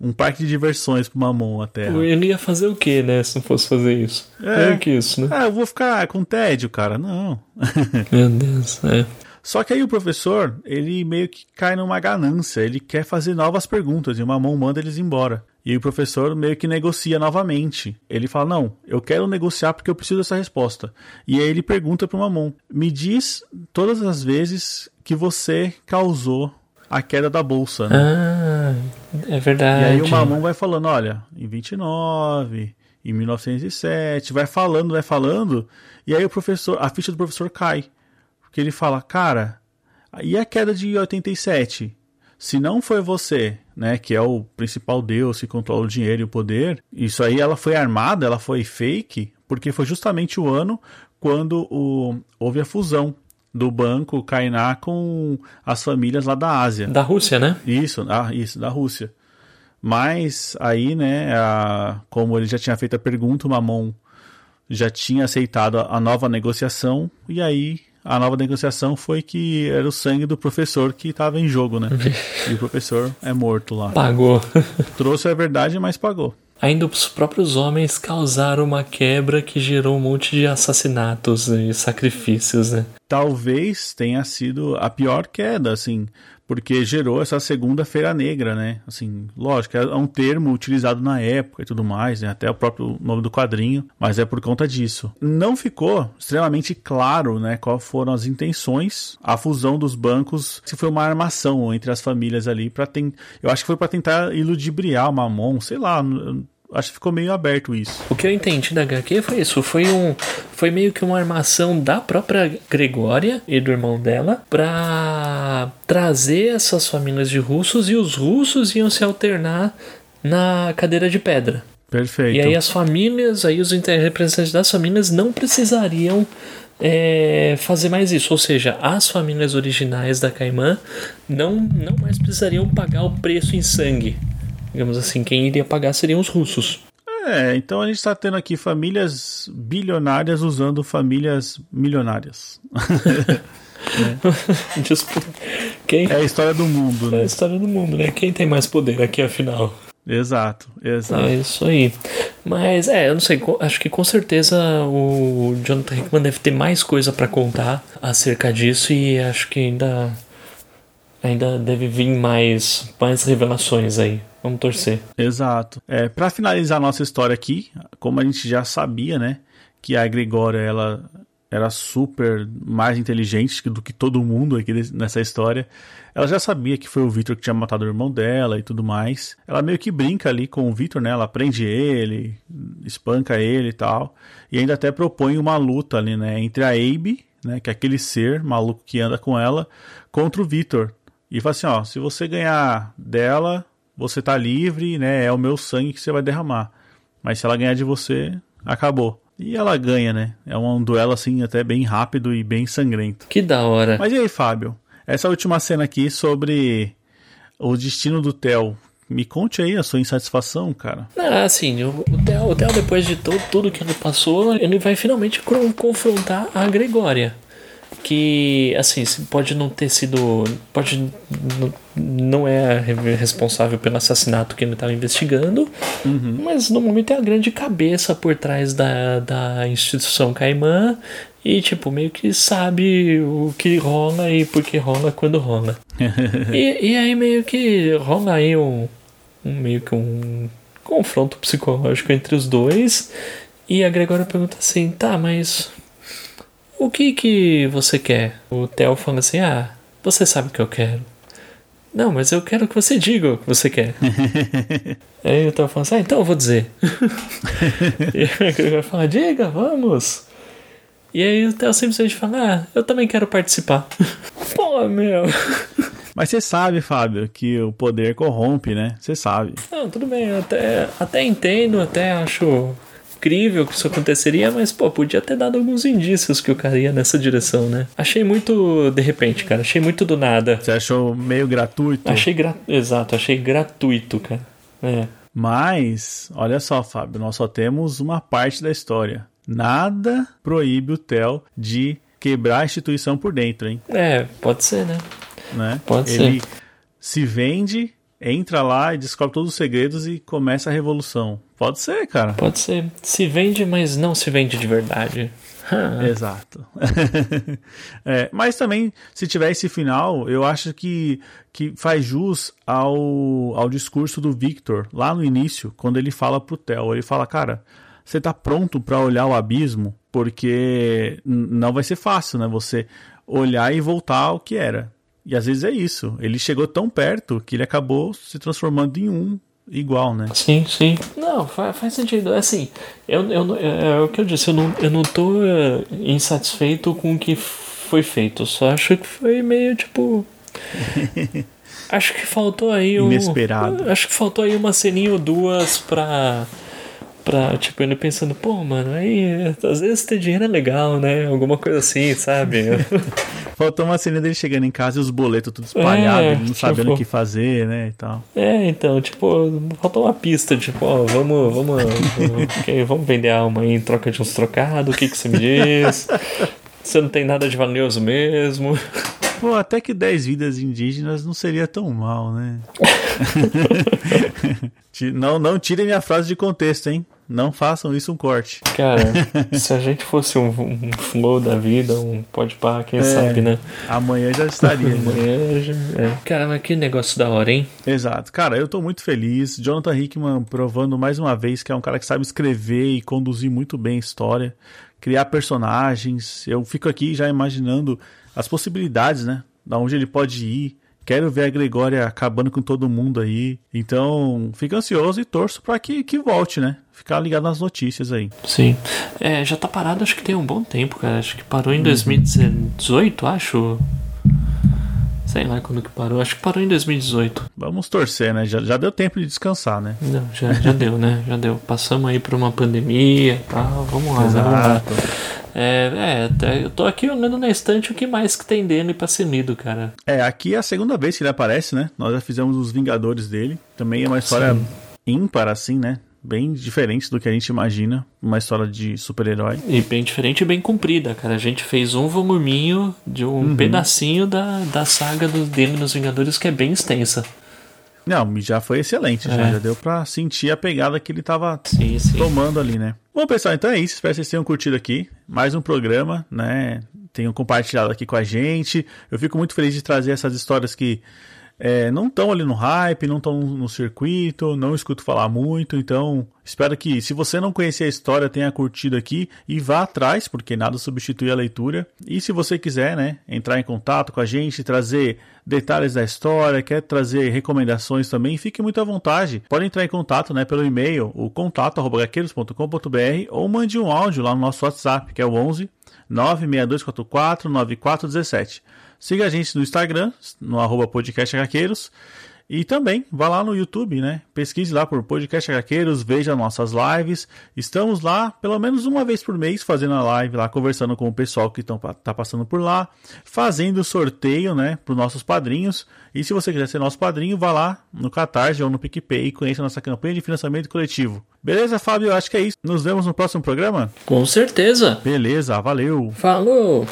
um parque de diversões pro Mamon até. Ele ia fazer o quê, né? Se não fosse fazer isso. É, é que isso, né? Ah, eu vou ficar com tédio, cara. Não. Meu Deus, é. Só que aí o professor, ele meio que cai numa ganância, ele quer fazer novas perguntas e o Mamon manda eles embora. E o professor meio que negocia novamente. Ele fala: Não, eu quero negociar porque eu preciso dessa resposta. E aí ele pergunta pro Mamon: Me diz todas as vezes que você causou a queda da bolsa. Né? Ah, é verdade. E aí o Mamon vai falando: Olha, em 29, em 1907, vai falando, vai falando. E aí o professor, a ficha do professor cai. Porque ele fala: Cara, e a queda de 87? Se não foi você, né, que é o principal deus que controla o dinheiro e o poder, isso aí ela foi armada, ela foi fake, porque foi justamente o ano quando o, houve a fusão do banco Kainá com as famílias lá da Ásia. Da Rússia, né? Isso, ah, isso, da Rússia. Mas aí, né, a, como ele já tinha feito a pergunta, o Mamon já tinha aceitado a, a nova negociação, e aí a nova negociação foi que era o sangue do professor que estava em jogo, né? e o professor é morto lá. Pagou. Trouxe a verdade, mas pagou. Ainda os próprios homens causaram uma quebra que gerou um monte de assassinatos e sacrifícios, né? Talvez tenha sido a pior queda, assim, porque gerou essa segunda-feira negra, né? Assim, lógico, é um termo utilizado na época e tudo mais, né? até o próprio nome do quadrinho, mas é por conta disso. Não ficou extremamente claro, né, quais foram as intenções, a fusão dos bancos, se foi uma armação entre as famílias ali para tentar, eu acho que foi para tentar iludibriar o Mamon, sei lá, acho que ficou meio aberto isso. O que eu entendi da HQ foi isso, foi um foi meio que uma armação da própria Gregória e do irmão dela para trazer essas famílias de russos e os russos iam se alternar na cadeira de pedra. Perfeito. E aí as famílias, aí os representantes das famílias não precisariam é, fazer mais isso, ou seja, as famílias originais da Caimã não, não mais precisariam pagar o preço em sangue Digamos assim, quem iria pagar seriam os russos. É, então a gente está tendo aqui famílias bilionárias usando famílias milionárias. é. Disputa. Quem... É a história do mundo, né? É a história do mundo, né? Quem tem mais poder aqui, afinal? Exato, exato. É isso aí. Mas é, eu não sei, acho que com certeza o Jonathan Hickman deve ter mais coisa para contar acerca disso e acho que ainda ainda deve vir mais mais revelações aí. Vamos torcer. Exato. É, para finalizar a nossa história aqui, como a gente já sabia, né, que a Gregória ela era super mais inteligente do que todo mundo aqui nessa história. Ela já sabia que foi o Victor que tinha matado o irmão dela e tudo mais. Ela meio que brinca ali com o Victor, né? Ela prende ele, espanca ele e tal. E ainda até propõe uma luta ali, né? Entre a Abe, né? Que é aquele ser maluco que anda com ela, contra o Victor. E fala assim, ó, se você ganhar dela, você tá livre, né? É o meu sangue que você vai derramar. Mas se ela ganhar de você, acabou. E ela ganha, né? É um duelo assim até bem rápido e bem sangrento. Que da hora. Mas e aí, Fábio? Essa última cena aqui sobre o destino do Theo. Me conte aí a sua insatisfação, cara. Ah, assim, o Theo, o Theo depois de todo, tudo que ele passou, ele vai finalmente confrontar a Gregória que assim pode não ter sido pode não é responsável pelo assassinato que ele estava investigando uhum. mas no momento é a grande cabeça por trás da, da instituição Caimã e tipo meio que sabe o que rola e por que rola quando rola e, e aí meio que rola aí um, um meio que um confronto psicológico entre os dois e a Gregória pergunta assim tá mas o que que você quer? O Theo fala assim: Ah, você sabe o que eu quero. Não, mas eu quero que você diga o que você quer. Aí o Theo fala assim: Ah, então eu vou dizer. e ele vai falar: Diga, vamos. E aí o Theo simplesmente fala: Ah, eu também quero participar. Pô, meu. Mas você sabe, Fábio, que o poder corrompe, né? Você sabe. Não, tudo bem, eu até, até entendo, até acho incrível que isso aconteceria, mas, pô, podia ter dado alguns indícios que o cara ia nessa direção, né? Achei muito de repente, cara. Achei muito do nada. Você achou meio gratuito? Achei gra... Exato, achei gratuito, cara. É. Mas, olha só, Fábio, nós só temos uma parte da história. Nada proíbe o Theo de quebrar a instituição por dentro, hein? É, pode ser, né? né? Pode Ele ser. Ele se vende, entra lá e descobre todos os segredos e começa a revolução Pode ser, cara. Pode ser. Se vende, mas não se vende de verdade. Exato. é, mas também, se tiver esse final, eu acho que, que faz jus ao, ao discurso do Victor lá no início, quando ele fala pro Theo. Ele fala, cara, você tá pronto para olhar o abismo? Porque não vai ser fácil, né? Você olhar e voltar ao que era. E às vezes é isso. Ele chegou tão perto que ele acabou se transformando em um igual, né? Sim, sim. Não, faz, faz sentido. É assim, eu, eu, é, é o que eu disse, eu não, eu não tô uh, insatisfeito com o que foi feito. Só acho que foi meio tipo. acho que faltou aí um. Inesperado. Acho que faltou aí uma ceninha ou duas pra pra, tipo, ele pensando, pô, mano, aí às vezes ter dinheiro é legal, né? Alguma coisa assim, sabe? Faltou uma cena dele chegando em casa e os boletos tudo espalhados, é, não tipo, sabendo o que fazer, né? E tal. É, então, tipo, faltou uma pista, tipo, ó, vamos, vamos, vamos, vamos vender a alma aí em troca de uns trocados, o que, que você me diz? Você não tem nada de valioso mesmo. Pô, até que 10 vidas indígenas não seria tão mal, né? não, não tirem minha frase de contexto, hein? Não façam isso um corte. Cara, se a gente fosse um, um flow da vida, um pode pá, quem é, sabe, né? Amanhã já estaria. Né? amanhã já. É. Cara, mas que negócio da hora, hein? Exato. Cara, eu tô muito feliz. Jonathan Hickman provando mais uma vez que é um cara que sabe escrever e conduzir muito bem a história, criar personagens. Eu fico aqui já imaginando as possibilidades, né? Da onde ele pode ir Quero ver a Gregória acabando com todo mundo aí. Então, fico ansioso e torço para que, que volte, né? Ficar ligado nas notícias aí. Sim. É, já tá parado acho que tem um bom tempo, cara. Acho que parou em uhum. 2018, acho. Sei lá quando que parou. Acho que parou em 2018. Vamos torcer, né? Já, já deu tempo de descansar, né? Não, já, já deu, né? Já deu. Passamos aí por uma pandemia e tal. Vamos lá. Exato. Vamos lá. É, é, eu tô aqui olhando na estante o que mais que tem dele pra ser lido, cara. É, aqui é a segunda vez que ele aparece, né? Nós já fizemos os Vingadores dele. Também é uma história Sim. ímpar, assim, né? Bem diferente do que a gente imagina, uma história de super-herói. E bem diferente e bem comprida, cara. A gente fez um voluminho de um uhum. pedacinho da, da saga do, dele nos Vingadores que é bem extensa. Não, já foi excelente, é. já, já, deu pra sentir a pegada que ele tava sim, sim. tomando ali, né? Bom, pessoal, então é isso. Espero que vocês tenham curtido aqui. Mais um programa, né? Tenham compartilhado aqui com a gente. Eu fico muito feliz de trazer essas histórias que é, não estão ali no hype, não estão no circuito, não escuto falar muito, então espero que, se você não conhecer a história, tenha curtido aqui e vá atrás, porque nada substitui a leitura. E se você quiser, né, entrar em contato com a gente, trazer detalhes da história, quer trazer recomendações também, fique muito à vontade. Pode entrar em contato, né, pelo e-mail, o contato@gaqueiros.com.br ou mande um áudio lá no nosso WhatsApp, que é o 11 96244 9417. Siga a gente no Instagram, no arroba podcast e também vá lá no YouTube, né? Pesquise lá por Podcast Hqueiros, veja nossas lives. Estamos lá pelo menos uma vez por mês fazendo a live lá, conversando com o pessoal que estão tá passando por lá, fazendo sorteio, né, para os nossos padrinhos. E se você quiser ser nosso padrinho, vá lá no Catarse ou no PicPay e conheça a nossa campanha de financiamento coletivo. Beleza, Fábio? Acho que é isso. Nos vemos no próximo programa? Com certeza. Beleza, valeu. Falou.